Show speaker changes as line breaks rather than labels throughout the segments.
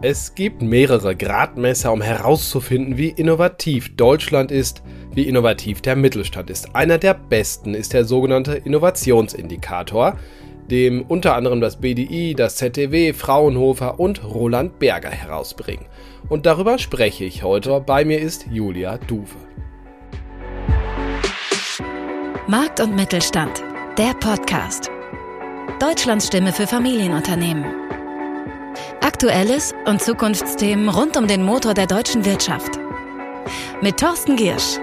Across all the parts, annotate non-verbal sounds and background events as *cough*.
Es gibt mehrere Gradmesser, um herauszufinden, wie innovativ Deutschland ist, wie innovativ der Mittelstand ist. Einer der besten ist der sogenannte Innovationsindikator, dem unter anderem das BDI, das ZDW, Fraunhofer und Roland Berger herausbringen. Und darüber spreche ich heute. Bei mir ist Julia Duwe.
Markt und Mittelstand, der Podcast. Deutschlands Stimme für Familienunternehmen. Aktuelles und Zukunftsthemen rund um den Motor der deutschen Wirtschaft. Mit Thorsten Giersch.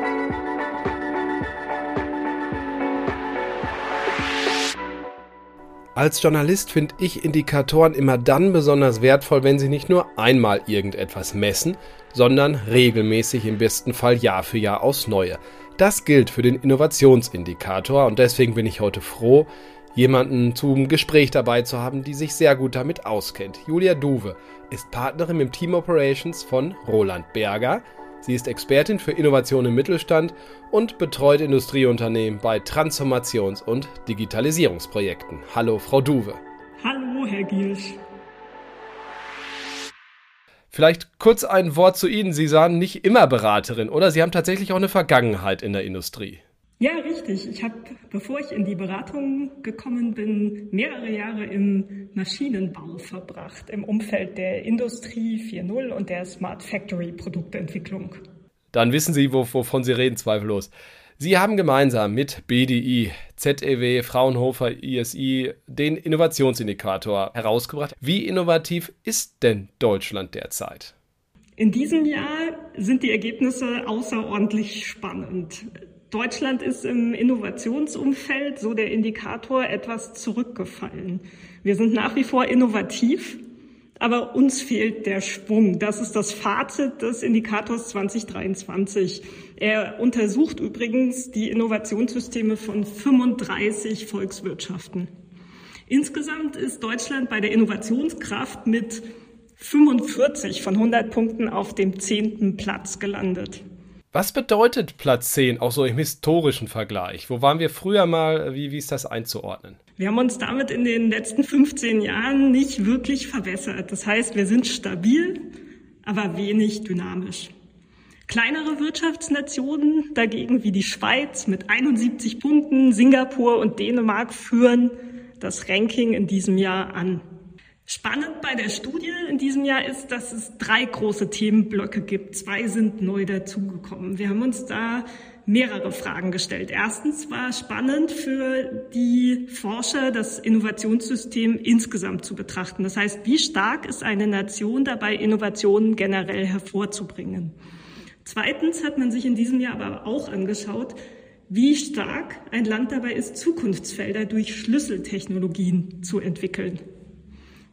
Als Journalist finde ich Indikatoren immer dann besonders wertvoll, wenn sie nicht nur einmal irgendetwas messen, sondern regelmäßig im besten Fall Jahr für Jahr aufs Neue. Das gilt für den Innovationsindikator und deswegen bin ich heute froh, jemanden zum Gespräch dabei zu haben, die sich sehr gut damit auskennt. Julia Duwe ist Partnerin im Team Operations von Roland Berger. Sie ist Expertin für Innovation im Mittelstand und betreut Industrieunternehmen bei Transformations- und Digitalisierungsprojekten. Hallo, Frau Duwe.
Hallo, Herr Giersch.
Vielleicht kurz ein Wort zu Ihnen. Sie sahen nicht immer Beraterin, oder? Sie haben tatsächlich auch eine Vergangenheit in der Industrie.
Ja, richtig. Ich habe, bevor ich in die Beratung gekommen bin, mehrere Jahre im Maschinenbau verbracht, im Umfeld der Industrie 4.0 und der Smart Factory Produktentwicklung.
Dann wissen Sie, wovon Sie reden, zweifellos. Sie haben gemeinsam mit BDI, ZEW, Fraunhofer, ISI den Innovationsindikator herausgebracht. Wie innovativ ist denn Deutschland derzeit?
In diesem Jahr sind die Ergebnisse außerordentlich spannend. Deutschland ist im Innovationsumfeld, so der Indikator, etwas zurückgefallen. Wir sind nach wie vor innovativ, aber uns fehlt der Schwung. Das ist das Fazit des Indikators 2023. Er untersucht übrigens die Innovationssysteme von 35 Volkswirtschaften. Insgesamt ist Deutschland bei der Innovationskraft mit 45 von 100 Punkten auf dem zehnten Platz gelandet.
Was bedeutet Platz 10 auch so im historischen Vergleich? Wo waren wir früher mal? Wie, wie ist das einzuordnen?
Wir haben uns damit in den letzten 15 Jahren nicht wirklich verbessert. Das heißt, wir sind stabil, aber wenig dynamisch. Kleinere Wirtschaftsnationen dagegen wie die Schweiz mit 71 Punkten, Singapur und Dänemark führen das Ranking in diesem Jahr an. Spannend bei der Studie in diesem Jahr ist, dass es drei große Themenblöcke gibt. Zwei sind neu dazugekommen. Wir haben uns da mehrere Fragen gestellt. Erstens war spannend für die Forscher, das Innovationssystem insgesamt zu betrachten. Das heißt, wie stark ist eine Nation dabei, Innovationen generell hervorzubringen? Zweitens hat man sich in diesem Jahr aber auch angeschaut, wie stark ein Land dabei ist, Zukunftsfelder durch Schlüsseltechnologien zu entwickeln.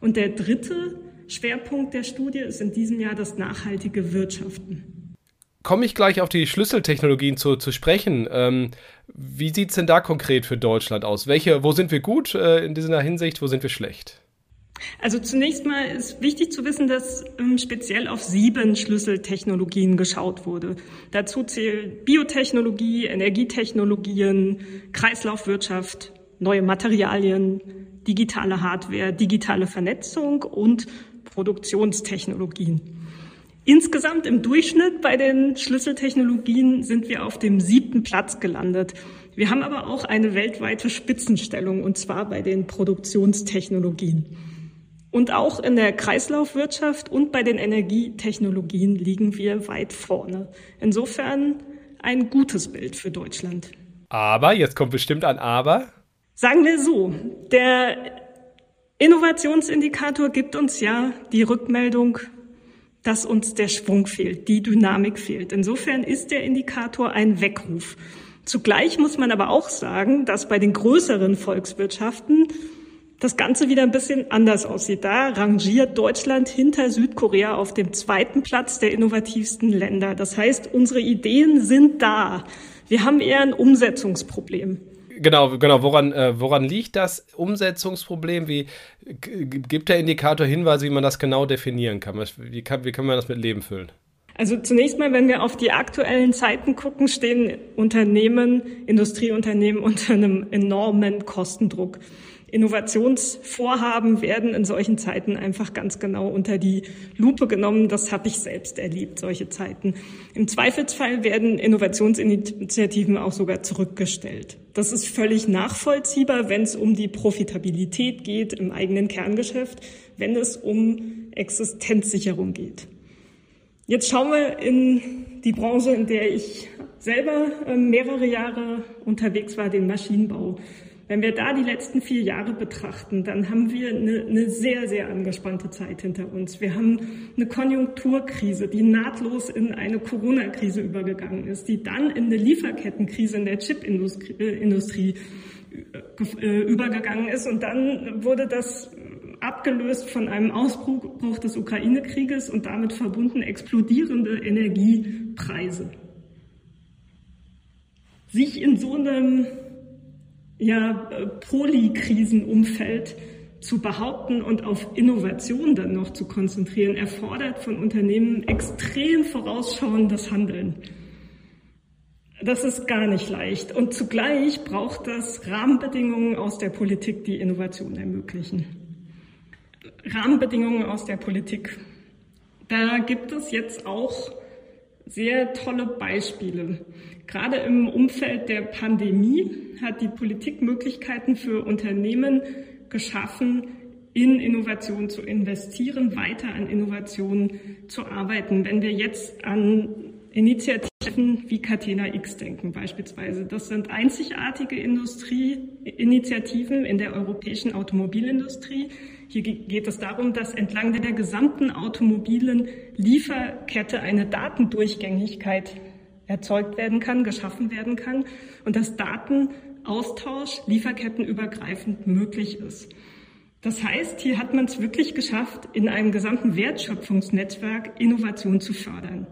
Und der dritte Schwerpunkt der Studie ist in diesem Jahr das nachhaltige Wirtschaften.
Komme ich gleich auf die Schlüsseltechnologien zu, zu sprechen. Ähm, wie sieht es denn da konkret für Deutschland aus? Welche, wo sind wir gut äh, in dieser Hinsicht, wo sind wir schlecht?
Also zunächst mal ist wichtig zu wissen, dass ähm, speziell auf sieben Schlüsseltechnologien geschaut wurde. Dazu zählen Biotechnologie, Energietechnologien, Kreislaufwirtschaft, neue Materialien, digitale Hardware, digitale Vernetzung und Produktionstechnologien. Insgesamt im Durchschnitt bei den Schlüsseltechnologien sind wir auf dem siebten Platz gelandet. Wir haben aber auch eine weltweite Spitzenstellung, und zwar bei den Produktionstechnologien. Und auch in der Kreislaufwirtschaft und bei den Energietechnologien liegen wir weit vorne. Insofern ein gutes Bild für Deutschland.
Aber, jetzt kommt bestimmt ein Aber.
Sagen wir so, der Innovationsindikator gibt uns ja die Rückmeldung, dass uns der Schwung fehlt, die Dynamik fehlt. Insofern ist der Indikator ein Weckruf. Zugleich muss man aber auch sagen, dass bei den größeren Volkswirtschaften das Ganze wieder ein bisschen anders aussieht. Da rangiert Deutschland hinter Südkorea auf dem zweiten Platz der innovativsten Länder. Das heißt, unsere Ideen sind da. Wir haben eher ein Umsetzungsproblem.
Genau, genau. Woran, äh, woran liegt das Umsetzungsproblem? Wie gibt der Indikator Hinweise, wie man das genau definieren kann? Wie kann, wie kann man das mit Leben füllen?
Also zunächst mal, wenn wir auf die aktuellen Zeiten gucken, stehen Unternehmen, Industrieunternehmen *laughs* unter einem enormen Kostendruck. Innovationsvorhaben werden in solchen Zeiten einfach ganz genau unter die Lupe genommen. Das habe ich selbst erlebt, solche Zeiten. Im Zweifelsfall werden Innovationsinitiativen auch sogar zurückgestellt. Das ist völlig nachvollziehbar, wenn es um die Profitabilität geht im eigenen Kerngeschäft, wenn es um Existenzsicherung geht. Jetzt schauen wir in die Branche, in der ich selber ähm, mehrere Jahre unterwegs war, den Maschinenbau. Wenn wir da die letzten vier Jahre betrachten, dann haben wir eine, eine, sehr, sehr angespannte Zeit hinter uns. Wir haben eine Konjunkturkrise, die nahtlos in eine Corona-Krise übergegangen ist, die dann in eine Lieferkettenkrise in der Chipindustrie äh, äh, übergegangen ist. Und dann wurde das abgelöst von einem Ausbruch des Ukraine-Krieges und damit verbunden explodierende Energiepreise. Sich in so einem ja, äh, Polykrisenumfeld zu behaupten und auf Innovation dann noch zu konzentrieren, erfordert von Unternehmen extrem vorausschauendes Handeln. Das ist gar nicht leicht. Und zugleich braucht das Rahmenbedingungen aus der Politik, die Innovation ermöglichen. Rahmenbedingungen aus der Politik. Da gibt es jetzt auch sehr tolle Beispiele. Gerade im Umfeld der Pandemie hat die Politik Möglichkeiten für Unternehmen geschaffen, in Innovation zu investieren, weiter an Innovation zu arbeiten. Wenn wir jetzt an Initiativen wie Catena X denken beispielsweise. Das sind einzigartige Industrieinitiativen in der europäischen Automobilindustrie. Hier geht es darum, dass entlang der gesamten automobilen Lieferkette eine Datendurchgängigkeit erzeugt werden kann, geschaffen werden kann und dass Datenaustausch lieferkettenübergreifend möglich ist. Das heißt, hier hat man es wirklich geschafft, in einem gesamten Wertschöpfungsnetzwerk Innovation zu fördern.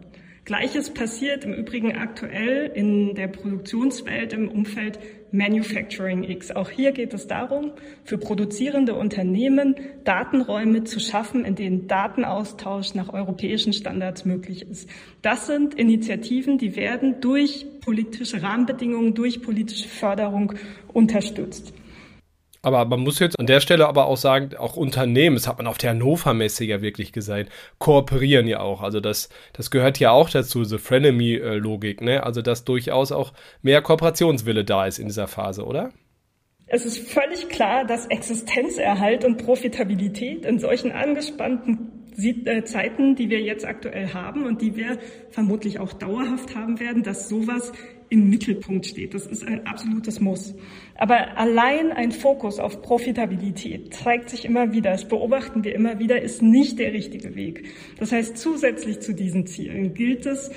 Gleiches passiert im Übrigen aktuell in der Produktionswelt im Umfeld Manufacturing X. Auch hier geht es darum, für produzierende Unternehmen Datenräume zu schaffen, in denen Datenaustausch nach europäischen Standards möglich ist. Das sind Initiativen, die werden durch politische Rahmenbedingungen, durch politische Förderung unterstützt.
Aber man muss jetzt an der Stelle aber auch sagen, auch Unternehmen, das hat man auf der Hannover Messe ja wirklich gesagt, kooperieren ja auch. Also das, das gehört ja auch dazu, so Frenemy-Logik, ne? Also dass durchaus auch mehr Kooperationswille da ist in dieser Phase, oder?
Es ist völlig klar, dass Existenzerhalt und Profitabilität in solchen angespannten Zeiten, die wir jetzt aktuell haben und die wir vermutlich auch dauerhaft haben werden, dass sowas im Mittelpunkt steht. Das ist ein absolutes Muss. Aber allein ein Fokus auf Profitabilität zeigt sich immer wieder, das beobachten wir immer wieder, ist nicht der richtige Weg. Das heißt, zusätzlich zu diesen Zielen gilt es,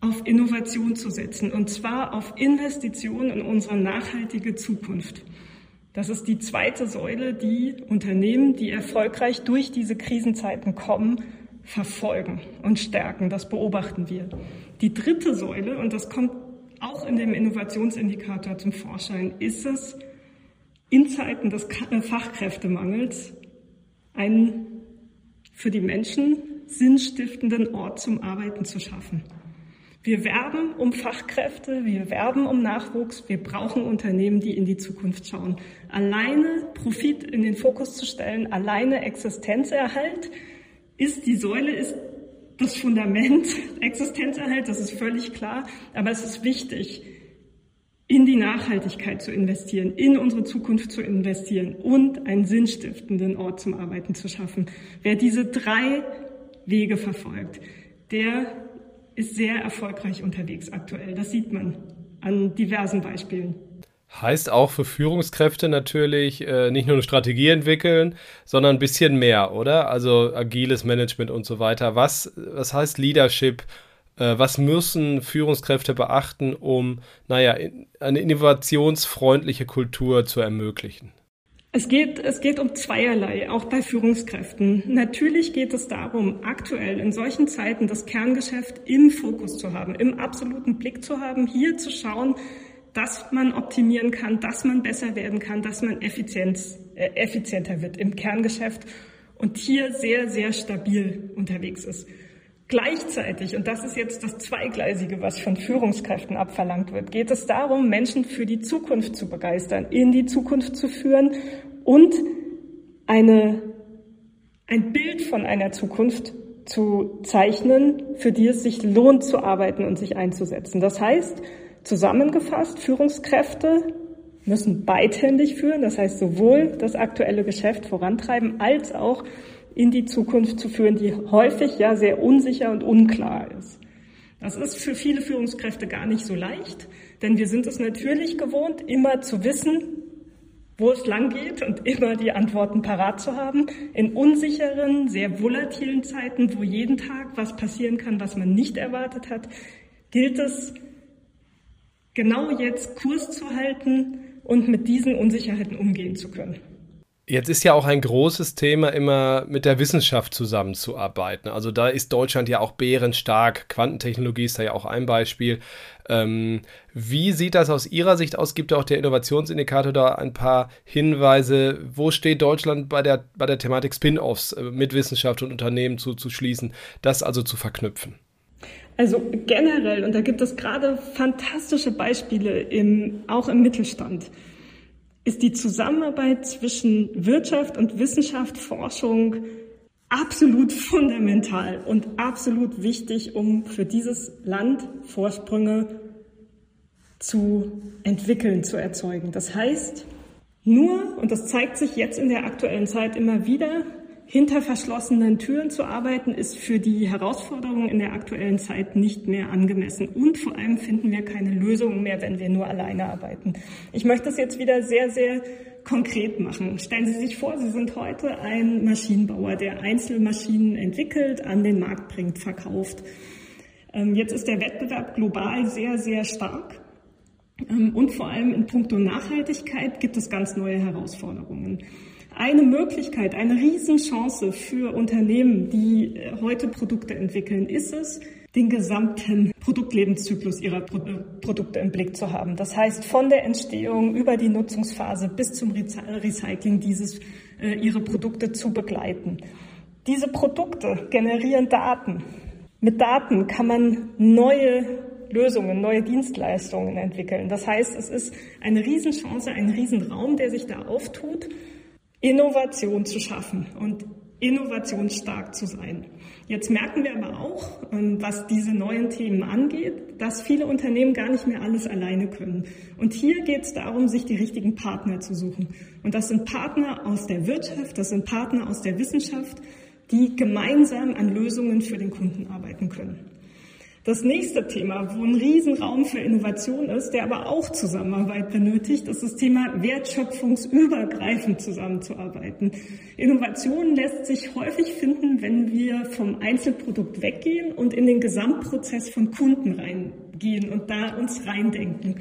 auf Innovation zu setzen, und zwar auf Investitionen in unsere nachhaltige Zukunft. Das ist die zweite Säule, die Unternehmen, die erfolgreich durch diese Krisenzeiten kommen, verfolgen und stärken. Das beobachten wir. Die dritte Säule, und das kommt auch in dem Innovationsindikator zum Vorschein, ist es, in Zeiten des äh, Fachkräftemangels einen für die Menschen sinnstiftenden Ort zum Arbeiten zu schaffen. Wir werben um Fachkräfte, wir werben um Nachwuchs, wir brauchen Unternehmen, die in die Zukunft schauen. Alleine Profit in den Fokus zu stellen, alleine Existenzerhalt ist die Säule, ist das Fundament, *laughs* Existenzerhalt, das ist völlig klar, aber es ist wichtig, in die Nachhaltigkeit zu investieren, in unsere Zukunft zu investieren und einen sinnstiftenden Ort zum Arbeiten zu schaffen. Wer diese drei Wege verfolgt, der ist sehr erfolgreich unterwegs aktuell. Das sieht man an diversen Beispielen.
Heißt auch für Führungskräfte natürlich äh, nicht nur eine Strategie entwickeln, sondern ein bisschen mehr, oder? Also agiles Management und so weiter. Was, was heißt Leadership? Äh, was müssen Führungskräfte beachten, um, naja, eine innovationsfreundliche Kultur zu ermöglichen?
Es geht, es geht um zweierlei, auch bei Führungskräften. Natürlich geht es darum, aktuell in solchen Zeiten das Kerngeschäft im Fokus zu haben, im absoluten Blick zu haben, hier zu schauen, dass man optimieren kann, dass man besser werden kann, dass man Effizienz, äh, effizienter wird im Kerngeschäft und hier sehr, sehr stabil unterwegs ist. Gleichzeitig, und das ist jetzt das Zweigleisige, was von Führungskräften abverlangt wird, geht es darum, Menschen für die Zukunft zu begeistern, in die Zukunft zu führen und eine, ein Bild von einer Zukunft zu zeichnen, für die es sich lohnt zu arbeiten und sich einzusetzen. Das heißt, zusammengefasst, Führungskräfte müssen beidhändig führen, das heißt sowohl das aktuelle Geschäft vorantreiben als auch in die Zukunft zu führen, die häufig ja sehr unsicher und unklar ist. Das ist für viele Führungskräfte gar nicht so leicht, denn wir sind es natürlich gewohnt, immer zu wissen, wo es lang geht und immer die Antworten parat zu haben. In unsicheren, sehr volatilen Zeiten, wo jeden Tag was passieren kann, was man nicht erwartet hat, gilt es, genau jetzt Kurs zu halten und mit diesen Unsicherheiten umgehen zu können.
Jetzt ist ja auch ein großes Thema immer mit der Wissenschaft zusammenzuarbeiten. Also da ist Deutschland ja auch bärenstark. Quantentechnologie ist da ja auch ein Beispiel. Ähm, wie sieht das aus Ihrer Sicht aus? Gibt auch der Innovationsindikator da ein paar Hinweise? Wo steht Deutschland bei der, bei der Thematik Spin-offs äh, mit Wissenschaft und Unternehmen zuzuschließen, das also zu verknüpfen?
Also generell, und da gibt es gerade fantastische Beispiele im, auch im Mittelstand ist die Zusammenarbeit zwischen Wirtschaft und Wissenschaft, Forschung absolut fundamental und absolut wichtig, um für dieses Land Vorsprünge zu entwickeln, zu erzeugen. Das heißt, nur, und das zeigt sich jetzt in der aktuellen Zeit immer wieder, hinter verschlossenen Türen zu arbeiten, ist für die Herausforderungen in der aktuellen Zeit nicht mehr angemessen. Und vor allem finden wir keine Lösungen mehr, wenn wir nur alleine arbeiten. Ich möchte es jetzt wieder sehr, sehr konkret machen. Stellen Sie sich vor, Sie sind heute ein Maschinenbauer, der Einzelmaschinen entwickelt, an den Markt bringt, verkauft. Ähm, jetzt ist der Wettbewerb global sehr, sehr stark. Ähm, und vor allem in puncto Nachhaltigkeit gibt es ganz neue Herausforderungen eine Möglichkeit, eine Riesenchance für Unternehmen, die äh, heute Produkte entwickeln, ist es, den gesamten Produktlebenszyklus ihrer Produkte im Blick zu haben. Das heißt, von der Entstehung über die Nutzungsphase bis zum Recycling dieses, äh, ihre Produkte zu begleiten. Diese Produkte generieren Daten. Mit Daten kann man neue Lösungen, neue Dienstleistungen entwickeln. Das heißt, es ist eine Riesenchance, ein Riesenraum, der sich da auftut Innovation zu schaffen und innovationsstark zu sein. Jetzt merken wir aber auch, ähm, was diese neuen Themen angeht, dass viele Unternehmen gar nicht mehr alles alleine können. Und hier geht es darum, sich die richtigen Partner zu suchen. Und das sind Partner aus der Wirtschaft, das sind Partner aus der Wissenschaft, die gemeinsam an Lösungen für den Kunden arbeiten können. Das nächste Thema, wo ein Riesenraum für Innovation ist, der aber auch Zusammenarbeit benötigt, ist das Thema wertschöpfungsübergreifend zusammenzuarbeiten. Innovation lässt sich häufig finden, wenn wir vom Einzelprodukt weggehen und in den Gesamtprozess von Kunden reingehen und da uns reindenken.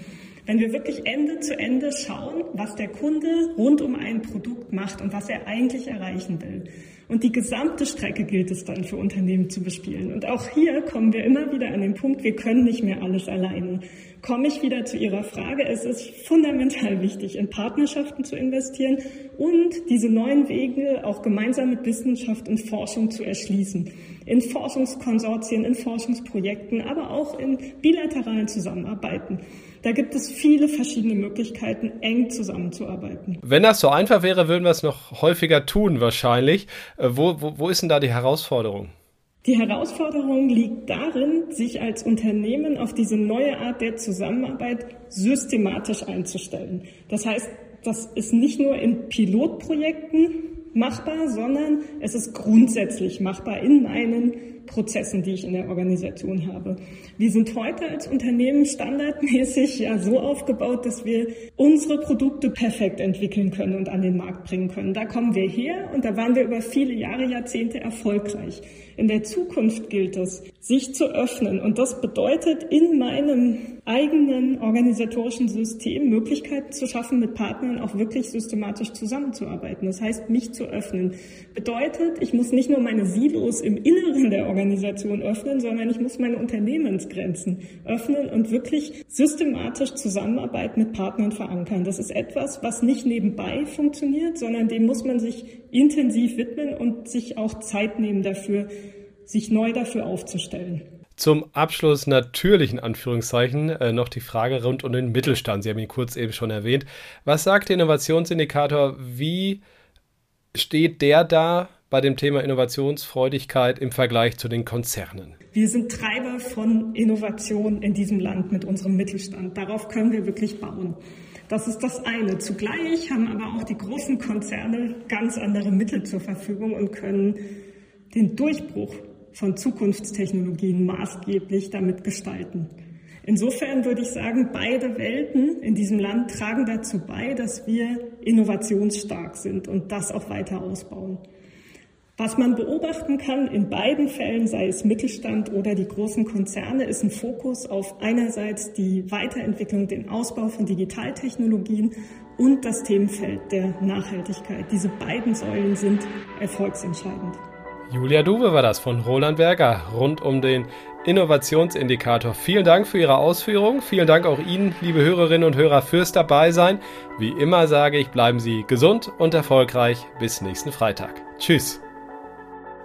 Wenn wir wirklich Ende zu Ende schauen, was der Kunde rund um ein Produkt macht und was er eigentlich erreichen will. Und die gesamte Strecke gilt es dann für Unternehmen zu bespielen. Und auch hier kommen wir immer wieder an den Punkt, wir können nicht mehr alles alleine. Komme ich wieder zu Ihrer Frage. Es ist fundamental wichtig, in Partnerschaften zu investieren und diese neuen Wege auch gemeinsam mit Wissenschaft und Forschung zu erschließen. In Forschungskonsortien, in Forschungsprojekten, aber auch in bilateralen Zusammenarbeiten. Da gibt es viele verschiedene Möglichkeiten, eng zusammenzuarbeiten.
Wenn das so einfach wäre, würden wir es noch häufiger tun wahrscheinlich. Äh, wo, wo, wo ist denn da die Herausforderung?
Die Herausforderung liegt darin, sich als Unternehmen auf diese neue Art der Zusammenarbeit systematisch einzustellen. Das heißt, das ist nicht nur in Pilotprojekten machbar, sondern es ist grundsätzlich machbar in meinen Prozessen, die ich in der Organisation habe. Wir sind heute als Unternehmen standardmäßig ja so aufgebaut, dass wir unsere Produkte perfekt entwickeln können und an den Markt bringen können. Da kommen wir her und da waren wir über viele Jahre, Jahrzehnte erfolgreich. In der Zukunft gilt es, sich zu öffnen und das bedeutet in meinem eigenen organisatorischen System Möglichkeiten zu schaffen, mit Partnern auch wirklich systematisch zusammenzuarbeiten. Das heißt, mich zu öffnen. Bedeutet, ich muss nicht nur meine Silos im Inneren der Organisation öffnen, sondern ich muss meine Unternehmensgrenzen öffnen und wirklich systematisch Zusammenarbeit mit Partnern verankern. Das ist etwas, was nicht nebenbei funktioniert, sondern dem muss man sich intensiv widmen und sich auch Zeit nehmen dafür, sich neu dafür aufzustellen.
Zum Abschluss natürlich in Anführungszeichen äh, noch die Frage rund um den Mittelstand. Sie haben ihn kurz eben schon erwähnt. Was sagt der Innovationsindikator? Wie steht der da bei dem Thema Innovationsfreudigkeit im Vergleich zu den Konzernen?
Wir sind Treiber von Innovation in diesem Land mit unserem Mittelstand. Darauf können wir wirklich bauen. Das ist das eine. Zugleich haben aber auch die großen Konzerne ganz andere Mittel zur Verfügung und können den Durchbruch von Zukunftstechnologien maßgeblich damit gestalten. Insofern würde ich sagen, beide Welten in diesem Land tragen dazu bei, dass wir innovationsstark sind und das auch weiter ausbauen. Was man beobachten kann in beiden Fällen, sei es Mittelstand oder die großen Konzerne, ist ein Fokus auf einerseits die Weiterentwicklung, den Ausbau von Digitaltechnologien und das Themenfeld der Nachhaltigkeit. Diese beiden Säulen sind erfolgsentscheidend.
Julia Duwe war das von Roland Berger rund um den Innovationsindikator. Vielen Dank für Ihre Ausführungen. Vielen Dank auch Ihnen, liebe Hörerinnen und Hörer, fürs Dabeisein. Wie immer sage ich, bleiben Sie gesund und erfolgreich. Bis nächsten Freitag. Tschüss.